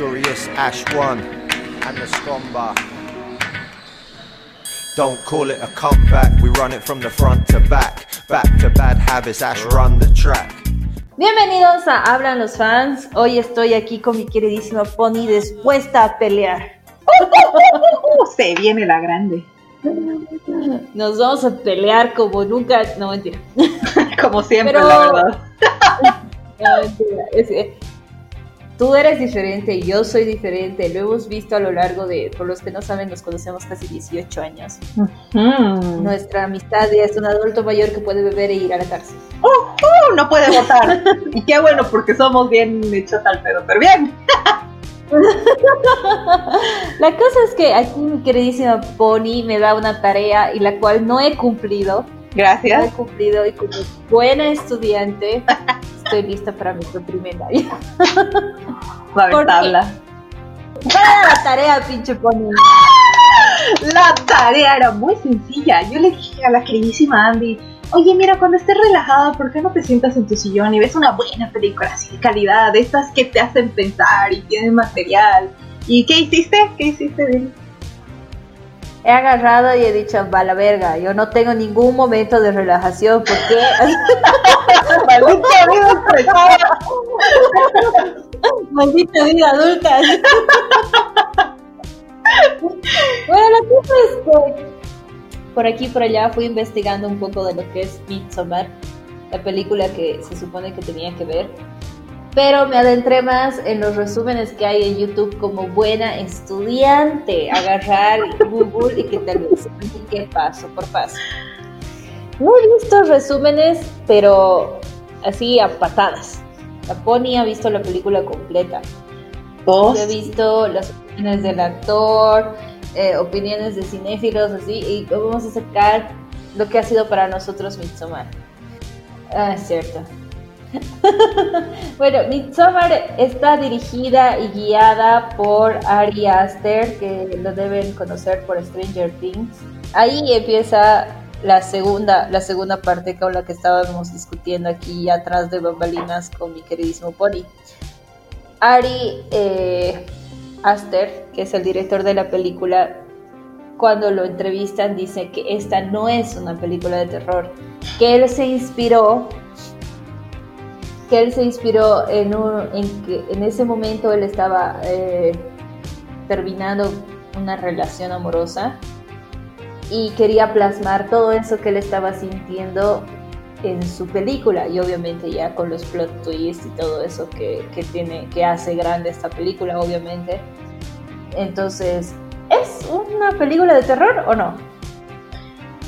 Furious Ash 1 and the Scomba. Don't call it a comeback, we run it from the front to back. Back to bad habits, Ash run the track. Bienvenidos a Hablan los fans. Hoy estoy aquí con mi queridísima Pony dispuesta a pelear. Se viene la grande. Nos vamos a pelear como nunca. No, mentira. Como siempre, Pero- la verdad. No, mentira. Es que tú eres diferente, yo soy diferente. Lo hemos visto a lo largo de, por los que no saben, nos conocemos casi 18 años. Nuestra amistad es un adulto mayor que puede beber e ir a la cárcel. Uh, no puede votar. y qué bueno, porque somos bien hechos al pedo, pero bien. La cosa es que aquí mi queridísima Pony me da una tarea y la cual no he cumplido. No he Gracias. cumplido y como buena estudiante estoy lista para mi primaria. Va a haber ¿Por qué? tabla. ¿Cuál era la tarea, pinche Pony? La tarea era muy sencilla. Yo le dije a la queridísima Andy, oye, mira, cuando estés relajada, ¿por qué no te sientas en tu sillón y ves una buena película así de calidad, de estas que te hacen pensar y tienen material? ¿Y qué hiciste? ¿Qué hiciste? He agarrado y he dicho, va la verga, yo no tengo ningún momento de relajación porque ¡Maldita vida estresada! maldita vida adulta. bueno, la cosa es que por aquí y por allá fui investigando un poco de lo que es Midsommar, la película que se supone que tenía que ver. Pero me adentré más en los resúmenes que hay en YouTube como buena estudiante. Agarrar Google y que te lo explique paso por paso. No he visto resúmenes, pero así a patadas. La Pony ha visto la película completa. ¿Vos? Yo he visto las opiniones del actor, eh, opiniones de cinéfilos, así, y vamos a sacar lo que ha sido para nosotros Midsommar. Ah, es cierto. bueno, Midsommar está dirigida y guiada por Ari Aster, que lo deben conocer por Stranger Things. Ahí empieza la segunda, la segunda parte con la que estábamos discutiendo aquí atrás de bambalinas con mi queridísimo Pony. Ari eh, Aster, que es el director de la película, cuando lo entrevistan dice que esta no es una película de terror, que él se inspiró, que él se inspiró en, un, en que en ese momento él estaba eh, terminando una relación amorosa y quería plasmar todo eso que él estaba sintiendo en su película y obviamente ya con los plot twists y todo eso que, que tiene que hace grande esta película obviamente. Entonces es una película de terror o no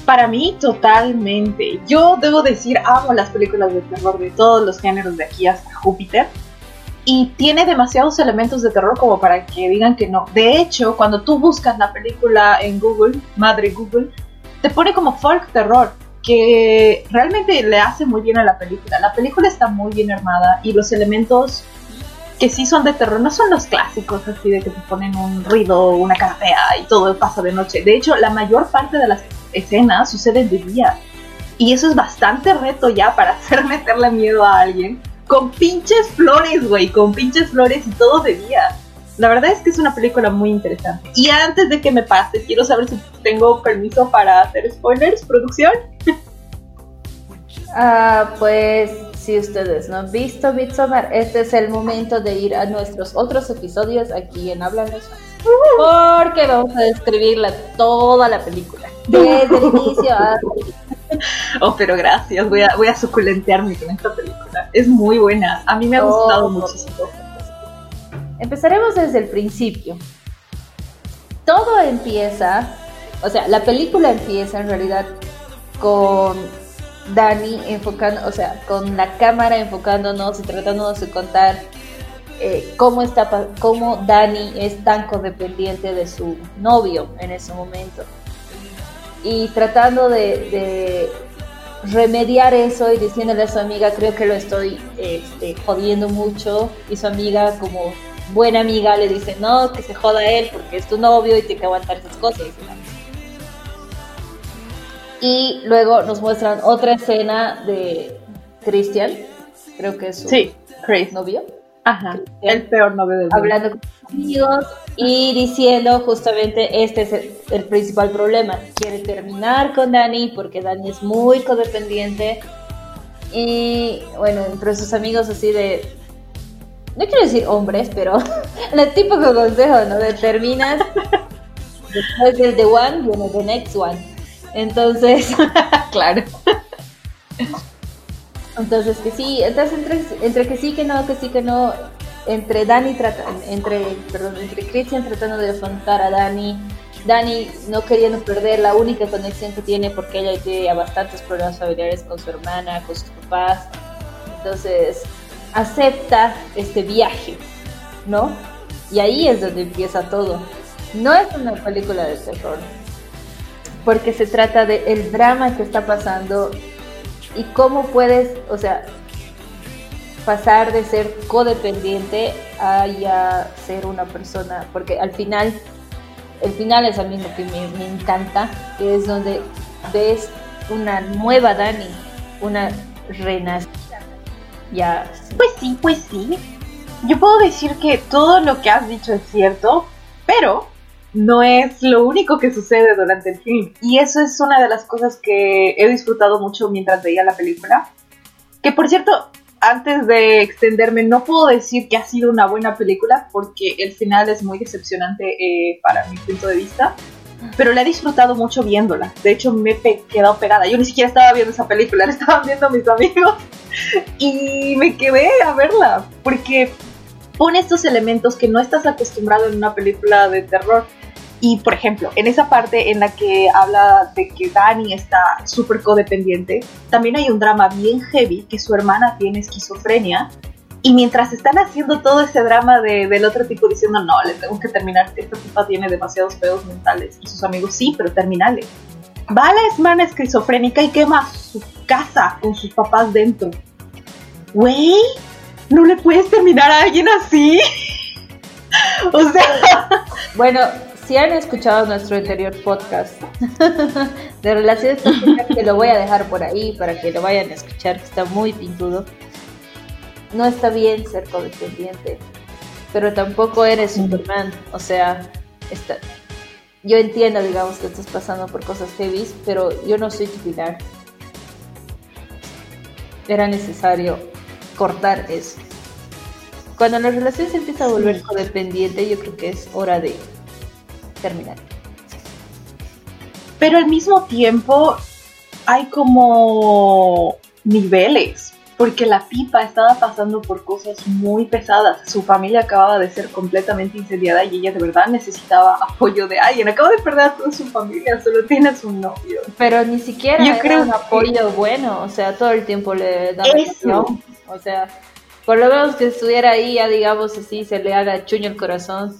Para mí, totalmente. Yo debo decir, amo las películas de terror de todos los géneros de aquí hasta Júpiter. Y tiene demasiados elementos de terror como para que digan que no. De hecho, cuando tú buscas la película en Google, madre Google, te pone como folk terror, que realmente le hace muy bien a la película. La película está muy bien armada y los elementos que sí son de terror no son los clásicos así de que te ponen un ruido, una cara fea y todo pasa de noche. De hecho, la mayor parte de las escenas suceden de día. Y eso es bastante reto ya para hacer meterle miedo a alguien. Con pinches flores, güey, con pinches flores y todo de día. La verdad es que es una película muy interesante. Y antes de que me pase, quiero saber si tengo permiso para hacer spoilers, producción. Ah, pues si ustedes no han visto Midsommar, este es el momento de ir a nuestros otros episodios aquí en los Fans. Porque vamos a describir la- toda la película. Desde el inicio hasta Oh, pero gracias, voy a, voy a suculentearme con esta película. Es muy buena, a mí me ha Oh. gustado muchísimo. Empezaremos desde el principio. Todo empieza, o sea, la película empieza en realidad con Dani enfocando, o sea, con la cámara enfocándonos y tratándonos de contar eh, cómo está, cómo Dani es tan codependiente de su novio en ese momento y tratando de, de remediar eso y diciéndole a su amiga, creo que lo estoy este, jodiendo mucho. Y su amiga, como buena amiga, le dice, no, que se joda él porque es tu novio y tiene que aguantar esas cosas. Y luego nos muestran otra escena de Christian, creo que es su Sí, Chris. novio. Ajá, el peor novio del mundo. Hablando con sus amigos y diciendo justamente este es el, principal problema. Quiere terminar con Dani porque Dani es muy codependiente. Y bueno, entre sus amigos así de... No quiero decir hombres, pero el típico consejo, ¿no? De terminas, después del The One viene The Next One. Entonces, claro. Entonces que sí, entonces entre, entre que sí, que no, que sí, que no, entre Dani trata, entre, perdón, entre Christian tratando de afrontar a Dani, Dani no queriendo perder la única conexión que tiene porque ella tiene bastantes problemas familiares con su hermana, con sus papás. Entonces acepta este viaje, ¿no? Y ahí es donde empieza todo. No es una película de terror, porque se trata de el drama que está pasando y cómo puedes, o sea, pasar de ser codependiente a ya ser una persona, porque al final, el final es a mí lo que me, encanta, que es donde ves una nueva Dani, una renacida. Ya. Pues sí, pues sí. Yo puedo decir que todo lo que has dicho es cierto, pero no es lo único que sucede durante el film. Y eso es una de las cosas que he disfrutado mucho mientras veía la película. Que por cierto, antes de extenderme, no puedo decir que ha sido una buena película porque el final es muy decepcionante eh, para mi punto de vista. Pero la he disfrutado mucho viéndola. De hecho, me he quedado pegada. Yo ni siquiera estaba viendo esa película, la estaban viendo mis amigos. Y me quedé a verla. Porque pone estos elementos que no estás acostumbrado en una película de terror. Y por ejemplo, en esa parte en la que habla de que Dani está súper codependiente, también hay un drama bien heavy que su hermana tiene esquizofrenia. Y mientras están haciendo todo ese drama de, del otro tipo diciendo, no, le tengo que terminar, esta tipa tiene demasiados pedos mentales. Y sus amigos, sí, pero terminale. Va a la hermana esquizofrénica y quema su casa con sus papás dentro. Güey, ¿no le puedes terminar a alguien así? o sea... Bueno, si han escuchado nuestro anterior podcast de relaciones que lo voy a dejar por ahí para que lo vayan a escuchar, que está muy pintudo. No está bien ser codependiente, pero tampoco eres Superman. O sea, está, yo entiendo, digamos, que estás pasando por cosas heavy, pero yo no soy tu. Era necesario cortar eso. Cuando la relación se empieza a volver codependiente, yo creo que es hora de terminar. Pero al mismo tiempo hay como niveles, porque la pipa estaba pasando por cosas muy pesadas. Su familia acababa de ser completamente incendiada y ella de verdad necesitaba apoyo de alguien. Acaba de perder a toda su familia, solo tiene a su novio. Pero ni siquiera Yo creo un apoyo bueno, o sea, todo el tiempo le da O sea, por lo menos que estuviera ahí, ya digamos así, se le haga chuño el corazón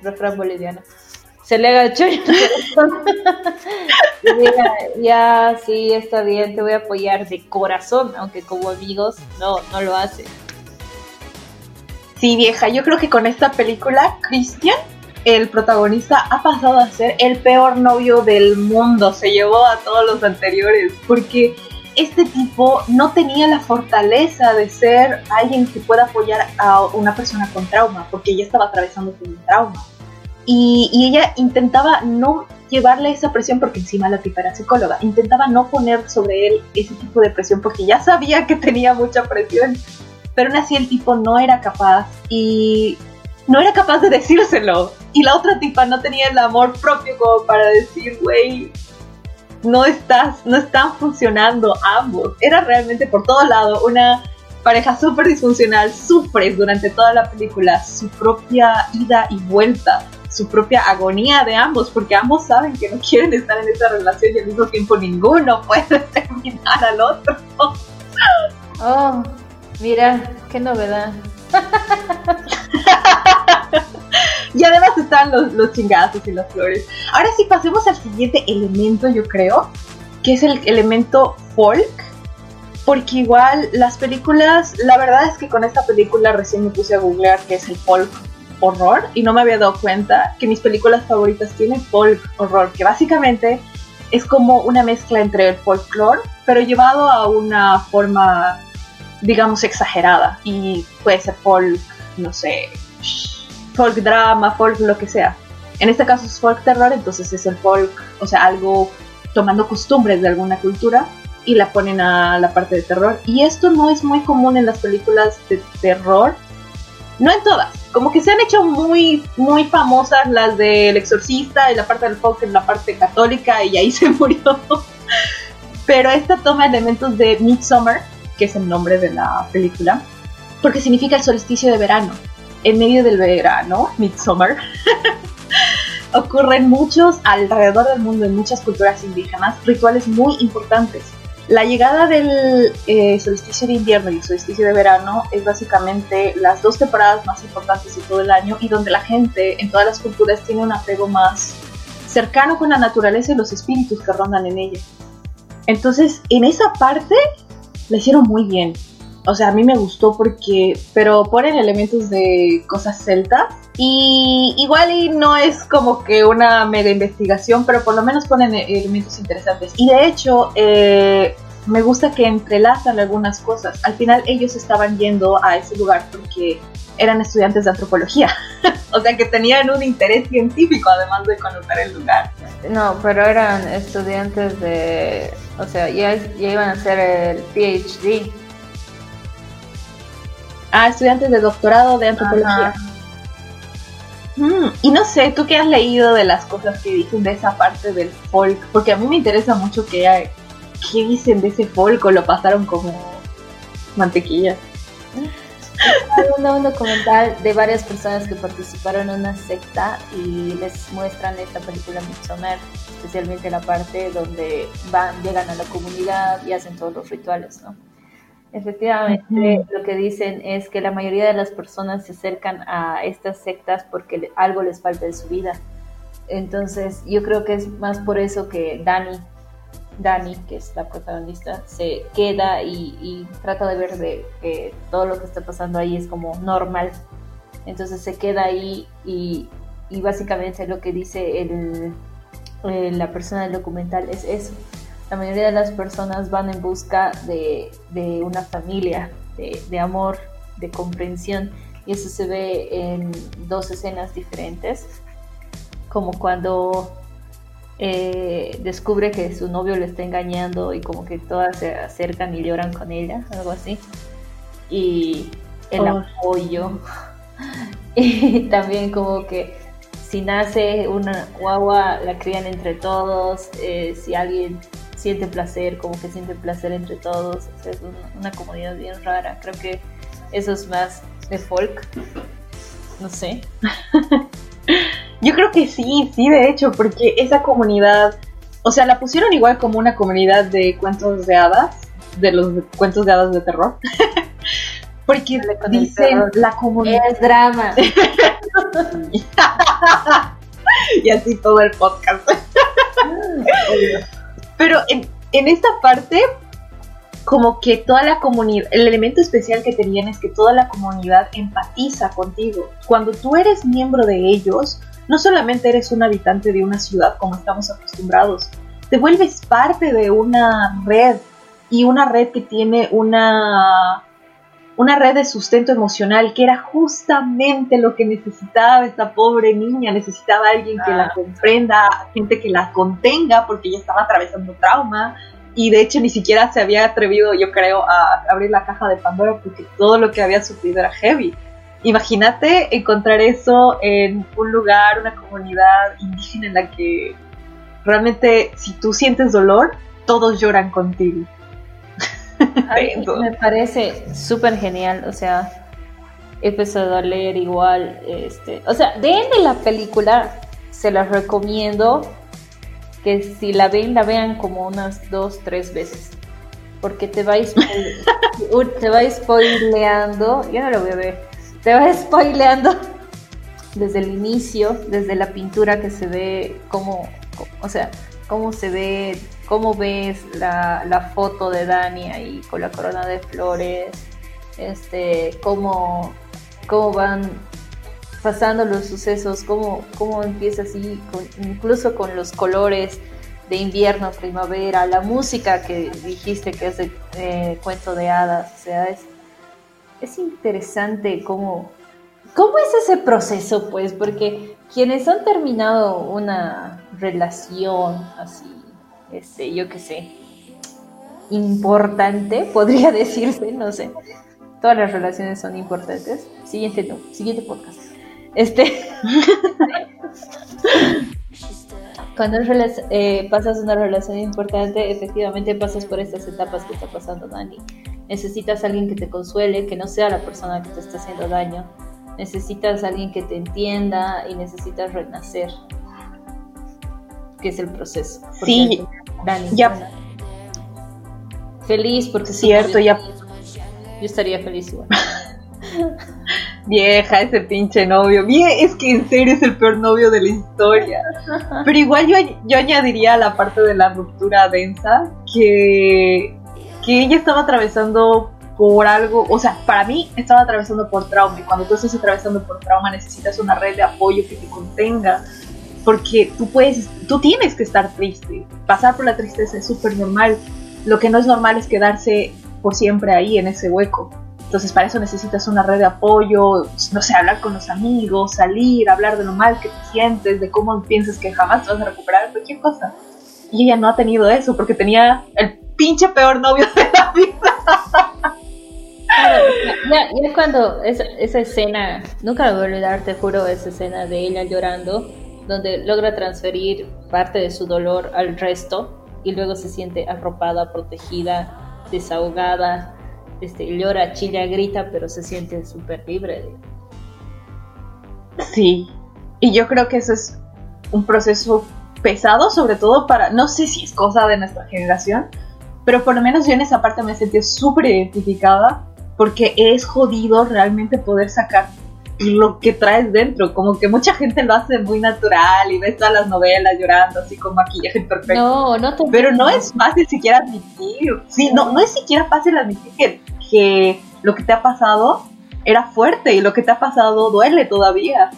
refrán boliviano. Se le y diga, ya, sí, está bien, te voy a apoyar de corazón, aunque como amigos no, no lo hace. Sí, vieja, yo creo que con esta película, Christian, el protagonista, ha pasado a ser el peor novio del mundo. Se llevó a todos los anteriores, porque este tipo no tenía la fortaleza de ser alguien que pueda apoyar a una persona con trauma, porque ella estaba atravesando por un trauma. Y, ella intentaba no llevarle esa presión porque encima la tipa era psicóloga, intentaba no poner sobre él ese tipo de presión porque ya sabía que tenía mucha presión, pero aún así el tipo no era capaz y no era capaz de decírselo. Y la otra tipa no tenía el amor propio como para decir, güey, no estás, no están funcionando ambos. Era realmente por todo lado una pareja súper disfuncional, sufres durante toda la película su propia ida y vuelta su propia agonía de ambos, porque ambos saben que no quieren estar en esa relación y al mismo tiempo ninguno puede terminar al otro. Oh, mira, qué novedad. y además están los, los chingazos y las flores. Ahora sí, pasemos al siguiente elemento, yo creo, que es el elemento folk. Porque igual las películas, la verdad es que con esta película recién me puse a googlear qué es el folk horror y no me había dado cuenta que mis películas favoritas tienen folk horror, que básicamente es como una mezcla entre el folklore, pero llevado a una forma digamos, exagerada. Y puede ser folk, no sé, folk drama, folk lo que sea. En este caso es folk terror, entonces es el folk, o sea, algo tomando costumbres de alguna cultura y la ponen a la parte de terror. Y esto no es muy común en las películas de terror. No en todas, como que se han hecho muy, muy famosas las del exorcista y la parte del folk en la parte católica y ahí se murió. Pero esta toma elementos de Midsummer, que es el nombre de la película, porque significa el solsticio de verano. En medio del verano, Midsummer, ocurren muchos alrededor del mundo en muchas culturas indígenas rituales muy importantes la llegada del eh, solsticio de invierno y el solsticio de verano es básicamente las dos temporadas más importantes de todo el año y donde la gente en todas las culturas tiene un apego más cercano con la naturaleza y los espíritus que rondan en ella. Entonces, en esa parte la hicieron muy bien. O sea, a mí me gustó porque, pero ponen elementos de cosas celtas y igual y no es como que una mega investigación, pero por lo menos ponen elementos interesantes. Y de hecho, eh, me gusta que entrelazan algunas cosas. Al final ellos estaban yendo a ese lugar porque eran estudiantes de antropología. o sea que tenían un interés científico además de conocer el lugar. No, pero eran estudiantes de... O sea, ya, ya iban a hacer el PhD. Ah, estudiantes de doctorado de antropología. Mm, y no sé, tú qué has leído de las cosas que dicen de esa parte del folk, porque a mí me interesa mucho que, qué dicen de ese folk o lo pasaron como mantequilla. Hay un documental de varias personas que participaron en una secta y les muestran esta película Midsommar, especialmente la parte donde van, llegan a la comunidad y hacen todos los rituales, ¿no? Efectivamente, lo que dicen es que la mayoría de las personas se acercan a estas sectas porque algo les falta en su vida. Entonces, yo creo que es más por eso que Dani, Dani, que es la protagonista, se queda y, trata de ver de que todo lo que está pasando ahí es como normal. Entonces se queda ahí y, básicamente lo que dice el, la persona del documental es eso la mayoría de las personas van en busca de, una familia, de, amor, de comprensión. Y eso se ve en dos escenas diferentes, como cuando eh, descubre que su novio le está engañando y como que todas se acercan y lloran con ella, algo así. Y el oh. apoyo. y también como que si nace una guagua, la crían entre todos. Eh, si alguien siente placer, como que siente placer entre todos. es una, comunidad bien rara. Creo que eso es más de folk. No sé. Yo creo que sí, sí, de hecho, porque esa comunidad, o sea, la pusieron igual como una comunidad de cuentos de hadas, de los cuentos de hadas de terror. porque dicen la comunidad. Es drama. y así todo el podcast. Pero en, en esta parte, como que toda la comunidad, el elemento especial que tenían es que toda la comunidad empatiza contigo. Cuando tú eres miembro de ellos, no solamente eres un habitante de una ciudad como estamos acostumbrados, te vuelves parte de una red y una red que tiene una una red de sustento emocional que era justamente lo que necesitaba esta pobre niña, necesitaba alguien que la comprenda, gente que la contenga porque ella estaba atravesando trauma y de hecho ni siquiera se había atrevido, yo creo, a abrir la caja de Pandora porque todo lo que había sufrido era heavy. Imagínate encontrar eso en un lugar, una comunidad indígena en la que realmente si tú sientes dolor, todos lloran contigo. me parece súper genial, o sea, he empezado a leer igual, este, o sea, de la película, se las recomiendo que si la ven, la vean como unas dos, tres veces, porque te va, te va spoileando, yo no lo voy a ver, te va spoileando desde el inicio, desde la pintura que se ve, como, o sea, cómo se ve cómo ves la, la, foto de Dani ahí con la corona de flores, este, cómo, cómo van pasando los sucesos, cómo, cómo empieza así, incluso con los colores de invierno, primavera, la música que dijiste que es de eh, cuento de hadas. O sea, es, es interesante cómo, cómo es ese proceso, pues, porque quienes han terminado una relación así, este, yo qué sé, importante, podría decirse, no sé. Todas las relaciones son importantes. Siguiente, no, siguiente podcast. Este. Cuando eh, pasas una relación importante, efectivamente pasas por estas etapas que está pasando Dani. Necesitas a alguien que te consuele, que no sea la persona que te está haciendo daño. Necesitas a alguien que te entienda y necesitas renacer. Que es el proceso. sí, Dani. Ya. Feliz porque cierto, ya. Yo estaría feliz igual. Vieja, ese pinche novio. Bien, es que en serio es el peor novio de la historia. Pero igual yo, yo añadiría a la parte de la ruptura densa que, que ella estaba atravesando por algo, o sea, para mí estaba atravesando por trauma y cuando tú estás atravesando por trauma necesitas una red de apoyo que te contenga porque tú puedes, tú tienes que estar triste, pasar por la tristeza es súper normal, lo que no es normal es quedarse por siempre ahí en ese hueco. Entonces para eso necesitas una red de apoyo, no sé, hablar con los amigos, salir, hablar de lo mal que te sientes, de cómo piensas que jamás te vas a recuperar, cualquier cosa. Y ella no ha tenido eso porque tenía el pinche peor novio de la vida. Ya, ya cuando esa, esa escena, nunca voy a olvidar, te juro, esa escena de ella llorando, donde logra transferir parte de su dolor al resto y luego se siente arropada, protegida, desahogada, este, llora, chilla, grita, pero se siente súper libre. Sí, y yo creo que eso es un proceso pesado, sobre todo para, no sé si es cosa de nuestra generación, pero por lo menos yo en esa parte me sentí súper identificada porque es jodido realmente poder sacar lo que traes dentro, como que mucha gente lo hace muy natural y ves todas las novelas llorando así con maquillaje perfecto. No, no te Pero no es fácil siquiera admitir, sí, no, no es siquiera fácil admitir que, que lo que te ha pasado era fuerte y lo que te ha pasado duele todavía.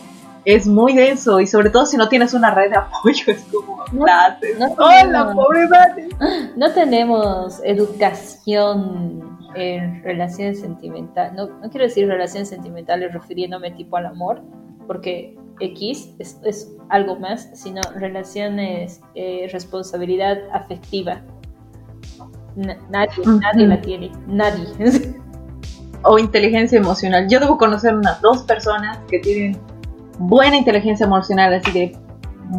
Es muy denso y sobre todo si no tienes una red de apoyo es como no, no Hola, pobre madre. No tenemos educación en relaciones sentimentales, no, no, quiero decir relaciones sentimentales refiriéndome tipo al amor, porque X es, es algo más, sino relaciones, eh, responsabilidad afectiva. N nadie, nadie la tiene, nadie. o inteligencia emocional. Yo debo conocer unas dos personas que tienen buena inteligencia emocional, así que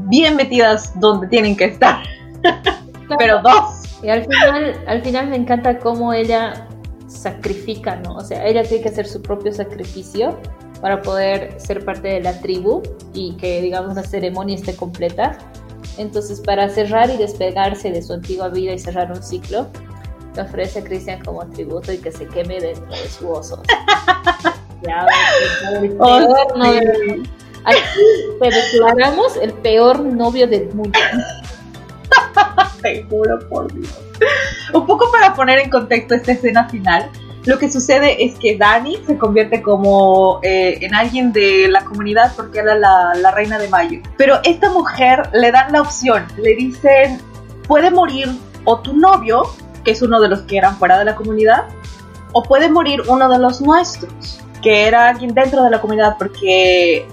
bien metidas donde tienen que estar. Pero dos. Y al final, al final me encanta cómo ella sacrifica, ¿no? O sea, ella tiene que hacer su propio sacrificio para poder ser parte de la tribu y que, digamos, la ceremonia esté completa. Entonces, para cerrar y despegarse de su antigua vida y cerrar un ciclo, le ofrece a Cristian como tributo y que se queme dentro de su oso. ya, el peor novio. Sí. Aquí te declaramos el peor novio del mundo. Te juro por Dios. Un poco para poner en contexto esta escena final, lo que sucede es que Dani se convierte como eh, en alguien de la comunidad porque era la, la, reina de Mayo. Pero esta mujer le dan la opción, le dicen, puede morir o tu novio, que es uno de los que eran fuera de la comunidad, o puede morir uno de los nuestros, que era alguien dentro de la comunidad porque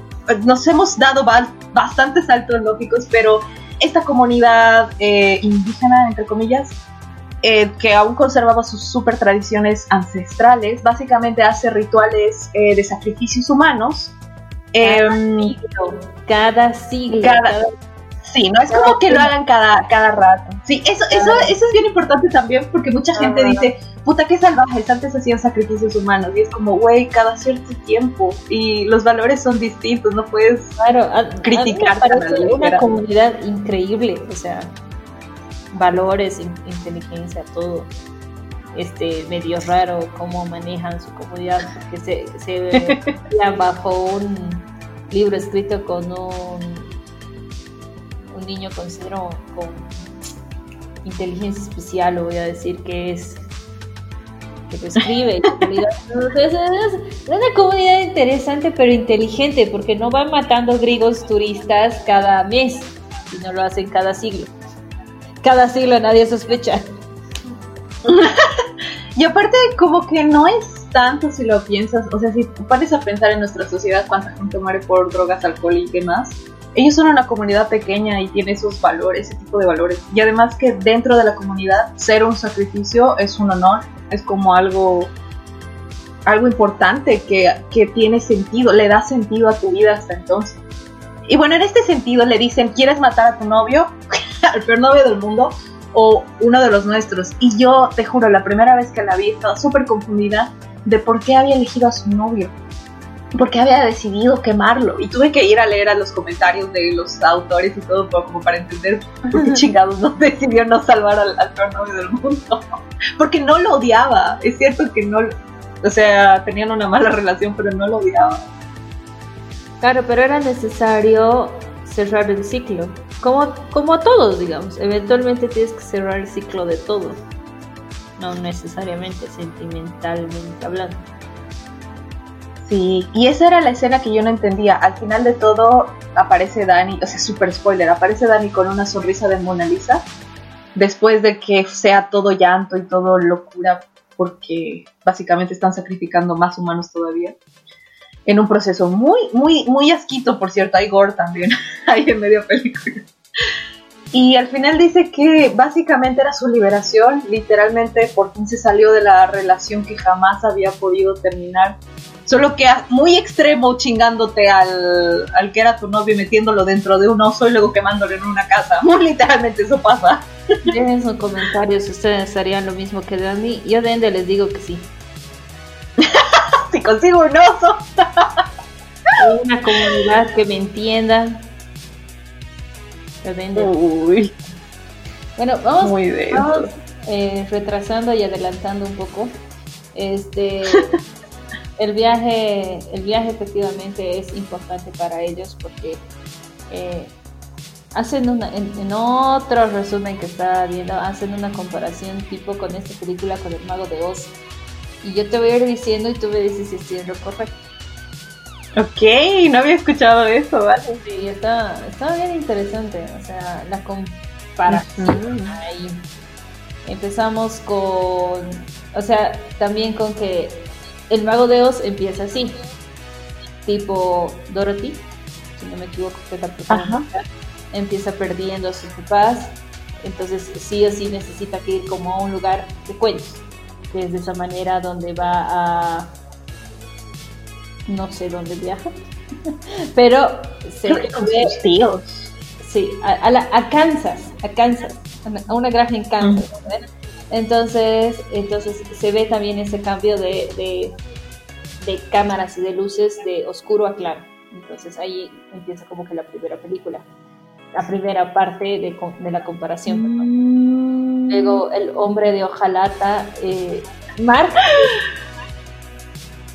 nos hemos dado bastantes saltos lógicos, pero esta comunidad eh, indígena, entre comillas, eh, que aún conservaba sus super tradiciones ancestrales, básicamente hace rituales eh, de sacrificios humanos. Cada siglo. Cada siglo. Cada, cada, sí, no es como que lo hagan cada, cada rato. Sí, eso, eso, eso es bien importante también porque mucha gente dice, puta, qué salvajes, antes hacían sacrificios humanos. Y es como, güey, cada cierto tiempo. Y los valores son distintos, no puedes claro, a, criticar. A parece una comunidad increíble, o sea, valores, in, inteligencia, todo. Este, medio raro cómo manejan su comunidad, porque se, se bajo un libro escrito con un, un niño con con inteligencia especial, lo voy a decir que es que lo escribe. es, es una comunidad interesante pero inteligente porque no van matando griegos turistas cada mes, sino lo hacen cada siglo. Cada siglo nadie sospecha. Y aparte, como que no es tanto si lo piensas, o sea, si pones a pensar en nuestra sociedad cuánta gente muere por drogas, alcohol y demás, ellos son una comunidad pequeña y tiene esos valores, ese tipo de valores. Y además que dentro de la comunidad ser un sacrificio es un honor, es como algo algo importante que, que tiene sentido, le da sentido a tu vida hasta entonces. Y bueno, en este sentido le dicen, ¿quieres matar a tu novio? al peor novio del mundo o uno de los nuestros. Y yo, te juro, la primera vez que la vi estaba súper confundida de por qué había elegido a su novio. Por qué había decidido quemarlo. Y tuve que ir a leer a los comentarios de los autores y todo como para entender por qué chingados no decidió no salvar al, al peor novio del mundo. Porque no lo odiaba. Es cierto que no... O sea, tenían una mala relación, pero no lo odiaba. Claro, pero era necesario cerrar el ciclo. Como, como todos, digamos. Eventualmente tienes que cerrar el ciclo de todo. No necesariamente sentimentalmente hablando. Y esa era la escena que yo no entendía. Al final de todo aparece Dani, o sea, super spoiler, aparece Dani con una sonrisa de Mona Lisa. Después de que sea todo llanto y todo locura, porque básicamente están sacrificando más humanos todavía en un proceso muy, muy, muy asquito, por cierto, hay gore también ahí en medio película. Y al final dice que básicamente era su liberación, literalmente por fin se salió de la relación que jamás había podido terminar. Solo que muy extremo chingándote al, al que era tu novio metiéndolo dentro de un oso y luego quemándolo en una casa. Muy literalmente eso pasa. Dejen sus comentarios si ustedes harían lo mismo que Dani. Yo de Ende les digo que sí. si consigo un oso. Una comunidad que me entienda. Uy. Bueno, vamos, Muy vamos eh, retrasando y adelantando un poco. Este, el viaje, el viaje efectivamente es importante para ellos porque eh, hacen una, en, en, otro resumen que estaba viendo, hacen una comparación tipo con esta película con el mago de Oz. Y yo te voy a ir diciendo y tú me dices si estoy en lo correcto. Ok, no había escuchado eso, ¿vale? Sí, está, está bien interesante, o sea, la comparación uh -huh. ahí. Empezamos con, o sea, también con que el mago de Oz empieza así, tipo Dorothy, si no me equivoco, que es la protagonista, empieza perdiendo a sus papás, entonces sí o sí necesita que ir como a un lugar de cuentos, que es de esa manera donde va a no sé dónde viaja, pero se Creo que con sus tíos. Sí, a, a, la, a, Kansas, a Kansas, a una granja en Kansas. Entonces, entonces se ve también ese cambio de, de, de, cámaras y de luces de oscuro a claro. Entonces ahí empieza como que la primera película, la primera parte de, de la comparación. Mm. Luego el hombre de hojalata, eh, Mark.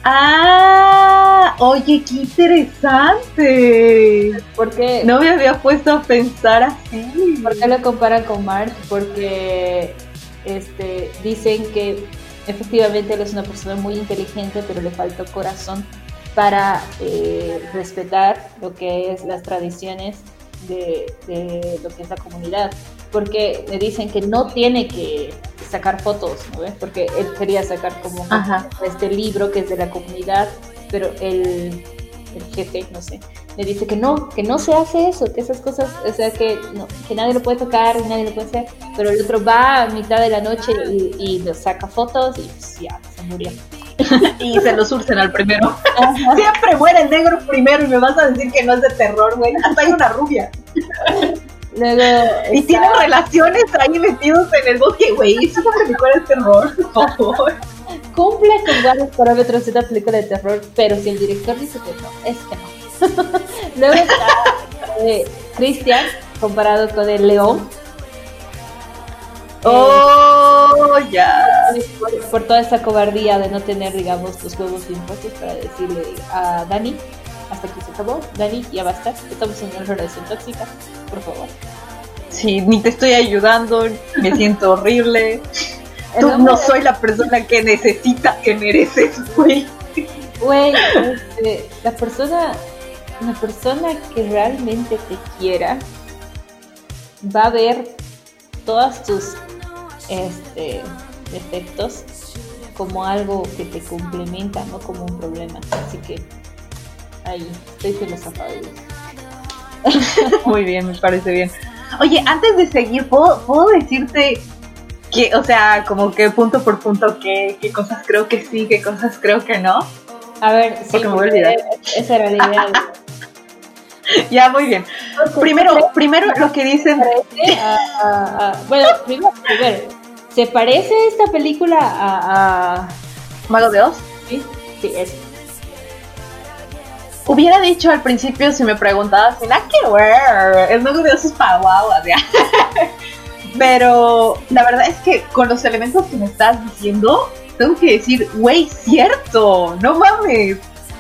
Ah, oye, qué interesante. Porque no me había puesto a pensar así. ¿Por qué lo comparan con Mark? Porque este, dicen que efectivamente él es una persona muy inteligente, pero le faltó corazón para eh, respetar lo que es las tradiciones de, de, lo que es la comunidad. Porque le dicen que no tiene que sacar fotos, ¿no ves? Porque él quería sacar como Ajá. este libro que es de la comunidad, pero el, el, jefe, no sé, le dice que no, que no se hace eso, que esas cosas, o sea, que, no, que nadie lo puede tocar, nadie lo puede hacer, pero el otro va a mitad de la noche y, y lo saca fotos y pues ya, se murió. y se lo surcen al primero. Ajá. Siempre muere el negro primero y me vas a decir que no es de terror, güey. Hasta hay una rubia. Luego y está... tienen relaciones ahí metidos en el bosque, güey. Eso no me recuerda terror, por favor. Cumple con varios parámetros de una película de terror, pero si el director dice que no, es que no. Luego está eh, Christian comparado con el león. Oh, ya. Por, por, toda esta cobardía de no tener, digamos, los huevos bien puestos para decirle a Dani, hasta aquí se acabó, Dani, ya basta, estamos en una relación tóxica, por favor. Sí, ni te estoy ayudando, me siento horrible. Tú no soy la persona que necesita, que mereces, güey. Güey, este, la persona, la persona que realmente te quiera va a ver todas tus este, defectos como algo que te complementa, no como un problema. Así que ahí estoy filosofado. Muy bien, me parece bien. Oye, antes de seguir, ¿puedo, ¿puedo decirte que, o sea, como que punto por punto, qué, qué cosas creo que sí, qué cosas creo que no? A ver, sí, me voy a olvidar. esa era la idea. Ya, muy bien. Primero, primero lo que dicen. a- a- a- bueno, primero, ¿se parece esta película a... a- Mago de Oz. sí? Sí, es. Hubiera dicho al principio si me preguntabas, nada que ver, el Mago de Oz es para guaguas, ya. Pero la verdad es que con los elementos que me estás diciendo, tengo que decir, güey, cierto, no mames.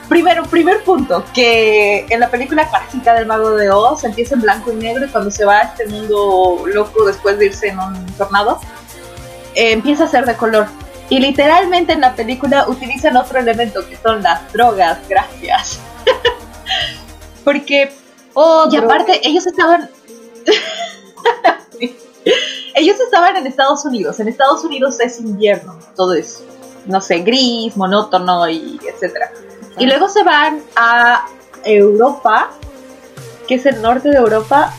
Primero, primer punto, que en la película clásica del Mago de Oz empieza en blanco y negro y cuando se va a este mundo loco después de irse en un tornado, eh, empieza a ser de color. Y literalmente en la película utilizan otro elemento que son las drogas, gracias. Porque y aparte, ellos estaban. Sí. Ellos estaban en Estados Unidos. En Estados Unidos es invierno. Todo es, no sé, gris, monótono y etcétera. Y luego se van a Europa, que es el norte de Europa.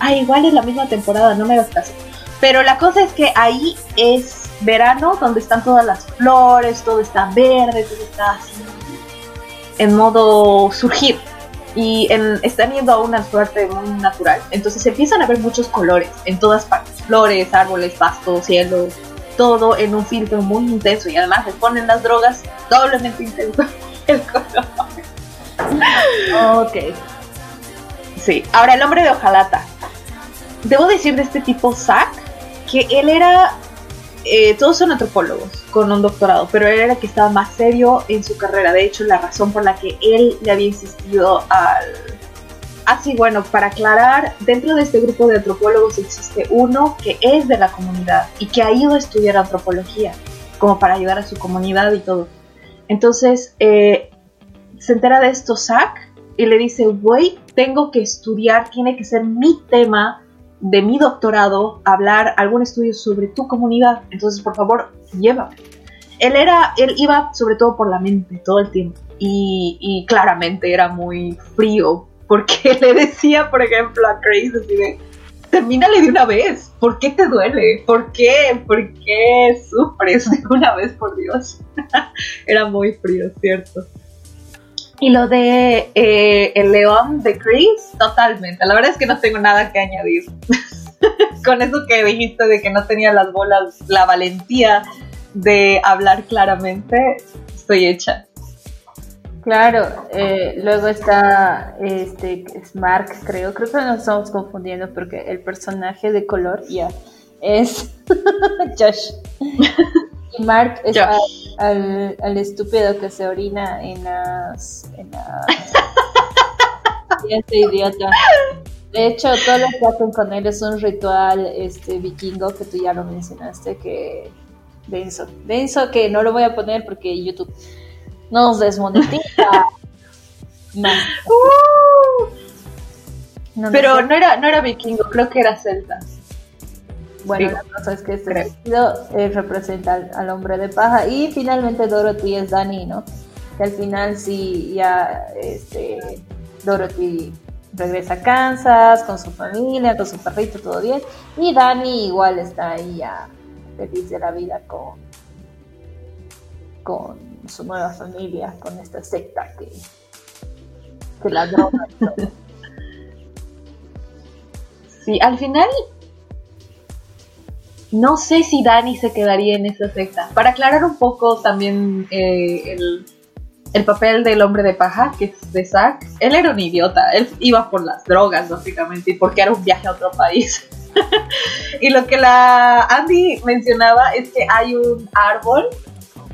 Ah, igual es la misma temporada, no me hagas caso. Pero la cosa es que ahí es verano, donde están todas las flores, todo está verde, todo está así en modo surgir y en- están yendo a una suerte muy natural. Entonces empiezan a ver muchos colores en todas partes. Flores, árboles, pasto, cielo, todo en un filtro muy intenso. Y además les ponen las drogas doblemente intenso el color. Ok. Sí. Ahora el hombre de hojalata. Debo decir de este tipo Zack que él era... eh, todos son antropólogos con un doctorado, pero él era el que estaba más serio en su carrera. De hecho, la razón por la que él le había insistido al... Así, bueno, para aclarar, dentro de este grupo de antropólogos existe uno que es de la comunidad y que ha ido a estudiar antropología, como para ayudar a su comunidad y todo. Entonces, eh, se entera de esto Zack y le dice, güey, tengo que estudiar, tiene que ser mi tema de mi doctorado, hablar algún estudio sobre tu comunidad. Entonces, por favor, llévame. Él era, él iba sobre todo por la mente todo el tiempo y, claramente era muy frío porque le decía, por ejemplo, a Grace así termínale de una vez, ¿por qué te duele? ¿Por qué? ¿Por qué sufres de una vez, por Dios? era muy frío, ¿cierto? Y lo de eh, el león de Chris, totalmente. La verdad es que no tengo nada que añadir. Con eso que dijiste de que no tenía las bolas, la valentía de hablar claramente, estoy hecha. Claro, eh, luego está este es Mark, creo, creo que nos estamos confundiendo porque el personaje de color ya es Josh. Y Mark es al, al- al estúpido que se orina en las. En las... Y este idiota. De hecho, todo lo que hacen con él es un ritual este vikingo que tú ya lo mencionaste, que denso. Denso que no lo voy a poner porque YouTube nos desmonetiza. No. No, no Pero sé. no era, no era vikingo, creo que era celta. Bueno, Sí. la cosa es que este vestido eh, representa al, al hombre de paja y finalmente Dorothy es Dani, ¿no? Que al final sí ya este, Dorothy regresa a Kansas con su familia, con su perrito, todo bien. Y Dani igual está ahí ya feliz de la vida con, con su nueva familia, con esta secta que, que la droga. Sí, al final no sé si Dani se quedaría en esa secta. Para aclarar un poco también eh, el, el papel del hombre de paja, que es de Zack, él era un idiota, él iba por las drogas básicamente y porque era un viaje a otro país. y lo que la Andy mencionaba es que hay un árbol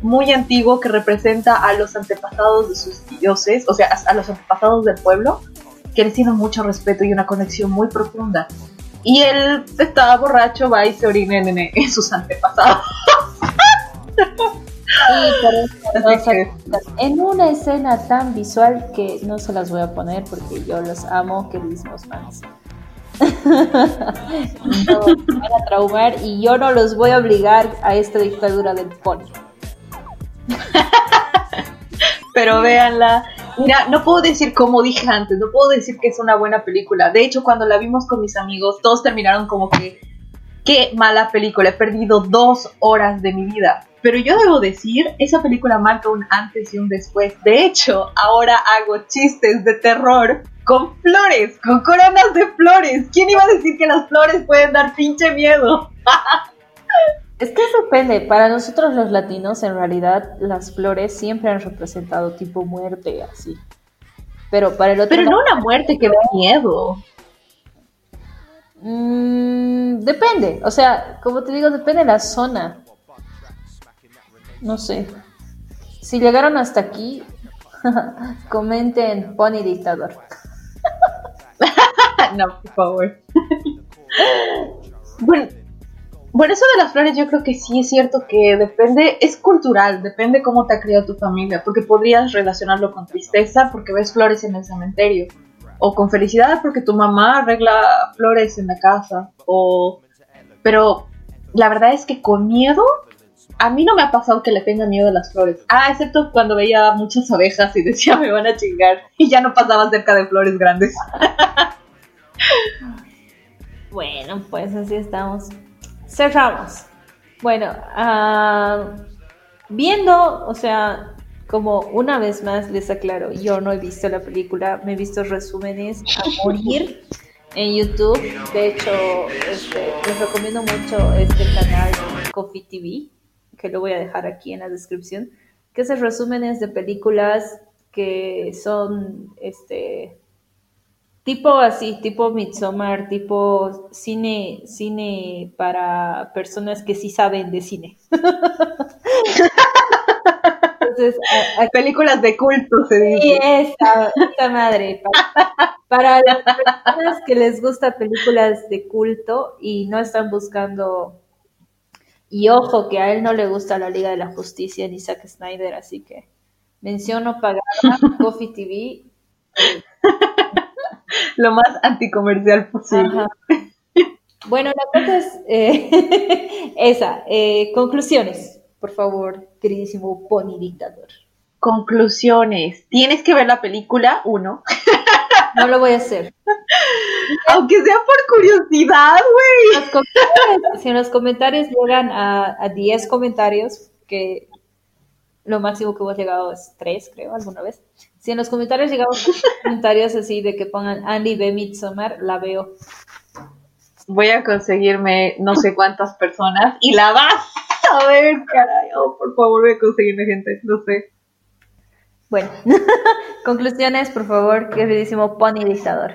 muy antiguo que representa a los antepasados de sus dioses, o sea, a los antepasados del pueblo, que les tienen mucho respeto y una conexión muy profunda. Y él estaba borracho, va y se orina en, en- sus antepasados. Y por eso, Así o sea, que- en una escena tan visual que no se las voy a poner porque yo los amo, queridísimos fans. no, me van a traumar y yo no los voy a obligar a esta dictadura del pony. Pero véanla. Mira, no puedo decir como dije antes, no puedo decir que es una buena película. De hecho, cuando la vimos con mis amigos, todos terminaron como que, qué mala película, he perdido dos horas de mi vida. Pero yo debo decir, esa película marca un antes y un después. De hecho, ahora hago chistes de terror con flores, con coronas de flores. ¿Quién iba a decir que las flores pueden dar pinche miedo? Es que depende, para nosotros los latinos en realidad las flores siempre han representado tipo muerte, así. Pero para el otro... Pero no una muerte que da miedo. Mm, depende, o sea, como te digo, depende de la zona. No sé. Si llegaron hasta aquí, comenten Pony Dictador. no, por favor. bueno, bueno, eso de las flores yo creo que sí es cierto que depende, es cultural, depende cómo te ha criado tu familia, porque podrías relacionarlo con tristeza porque ves flores en el cementerio, o con felicidad porque tu mamá arregla flores en la casa, o... Pero la verdad es que con miedo, a mí no me ha pasado que le tenga miedo a las flores. Ah, excepto cuando veía muchas abejas y decía me van a chingar, y ya no pasaba cerca de flores grandes. bueno, pues así estamos. Cerramos. Bueno, ah, viendo, o sea, como una vez más les aclaro, yo no he visto la película, me he visto resúmenes a morir en YouTube. De hecho, este, les recomiendo mucho este canal Coffee TV, que lo voy a dejar aquí en la descripción, que hace resúmenes de películas que son este Tipo así, tipo Midsommar, tipo cine, cine para personas que sí saben de cine. Entonces, películas de culto se dice. Esa, esa madre. Para, las personas que les gusta películas de culto y no están buscando. Y ojo, que a él no le gusta la Liga de la Justicia ni Zack Snyder, así que menciono pagar Coffee TV lo más anticomercial posible. Bueno, la cosa es eh, esa. Eh, conclusiones, por favor, queridísimo Pony Dictador. Conclusiones. Tienes que ver la película, uno. No lo voy a hacer. Aunque sea por curiosidad, güey. Si en los comentarios llegan a, a 10 comentarios, que lo máximo que hemos llegado es 3, creo, alguna vez. Si en los comentarios llegamos comentarios así de que pongan Andy ve Midsommar, la veo. Voy a conseguirme no sé cuántas personas y la vas a ver, caray. Oh, por favor, voy a conseguirme gente, no sé. Bueno, conclusiones, por favor, queridísimo Pony Dictador.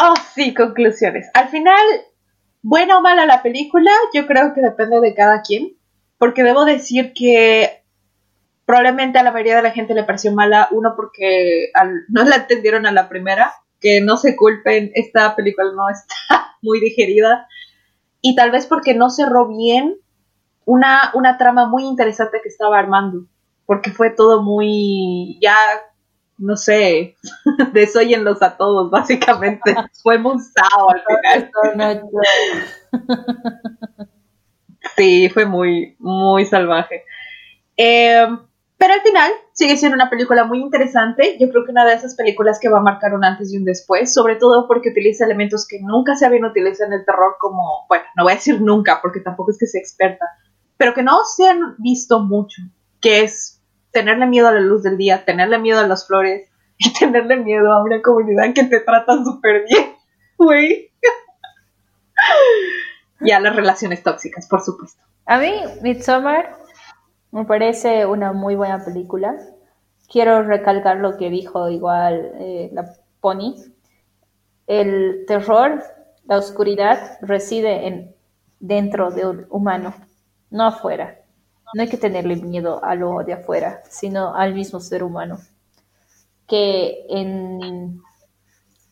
Oh, sí, conclusiones. Al final, buena o mala la película, yo creo que depende de cada quien. Porque debo decir que probablemente a la mayoría de la gente le pareció mala, uno porque no la entendieron a la primera, que no se culpen, esta película no está muy digerida, y tal vez porque no cerró bien una, una trama muy interesante que estaba armando, porque fue todo muy, ya, no sé, desóyenlos a todos, básicamente, fue muy al final. sí, fue muy, muy salvaje. Eh, pero al final sigue siendo una película muy interesante. Yo creo que una de esas películas que va a marcar un antes y un después, sobre todo porque utiliza elementos que nunca se habían utilizado en el terror, como, bueno, no voy a decir nunca porque tampoco es que sea experta, pero que no se han visto mucho, que es tenerle miedo a la luz del día, tenerle miedo a las flores y tenerle miedo a una comunidad que te trata súper bien, güey. y a las relaciones tóxicas, por supuesto. A mí, Midsommar me parece una muy buena película. Quiero recalcar lo que dijo igual eh, la Pony. El terror, la oscuridad reside en dentro de un humano, no afuera. No hay que tenerle miedo a lo de afuera, sino al mismo ser humano, que en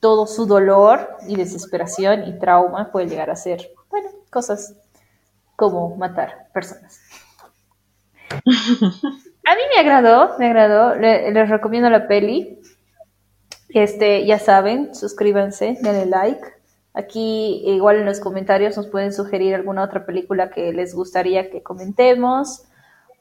todo su dolor y desesperación y trauma puede llegar a ser, bueno, cosas como matar personas. A mí me agradó, me agradó. les recomiendo la peli. Este, ya saben, suscríbanse, denle like. Aquí, igual en los comentarios, nos pueden sugerir alguna otra película que les gustaría que comentemos.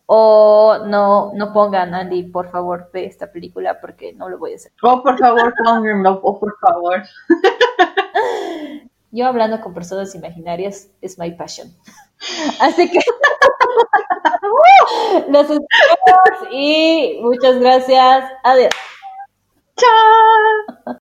O no, no pongan, Andy, por favor, ve esta película porque no lo voy a hacer. Oh, por favor, pónganlo, oh, por favor. Yo hablando con personas imaginarias es my passion. Así que los esperamos y muchas gracias. Adiós. Chao.